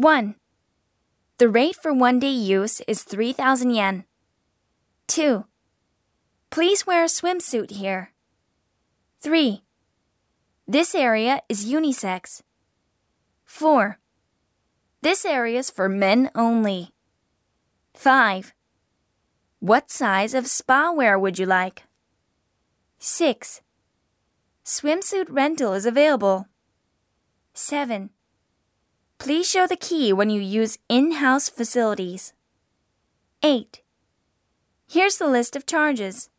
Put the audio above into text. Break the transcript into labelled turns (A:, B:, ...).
A: 1. The rate for one day use is 3,000 yen. 2. Please wear a swimsuit here. 3. This area is unisex. 4. This area is for men only. 5. What size of spa wear would you like? 6. Swimsuit rental is available. 7. Please show the key when you use in house facilities. 8. Here's the list of charges.